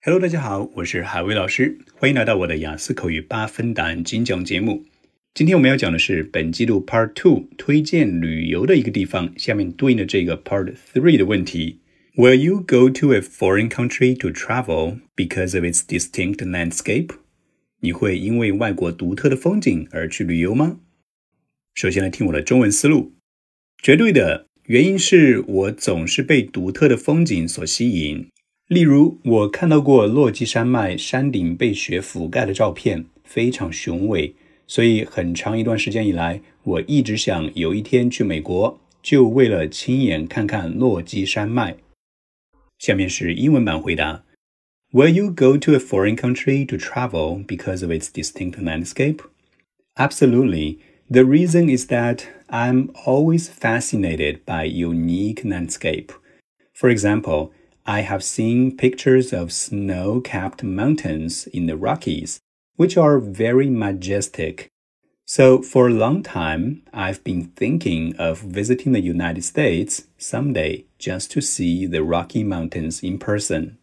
Hello，大家好，我是海威老师，欢迎来到我的雅思口语八分答案精讲节目。今天我们要讲的是本季度 Part Two 推荐旅游的一个地方，下面对应的这个 Part Three 的问题：Will you go to a foreign country to travel because of its distinct landscape？你会因为外国独特的风景而去旅游吗？首先来听我的中文思路，绝对的原因是我总是被独特的风景所吸引。例如，我看到过落基山脉山顶被雪覆盖的照片，非常雄伟。所以很长一段时间以来，我一直想有一天去美国，就为了亲眼看看落基山脉。下面是英文版回答：Will you go to a foreign country to travel because of its distinct landscape? Absolutely. The reason is that I'm always fascinated by unique landscape. For example, I have seen pictures of snow-capped mountains in the Rockies which are very majestic. So, for a long time, I've been thinking of visiting the United States someday just to see the Rocky Mountains in person.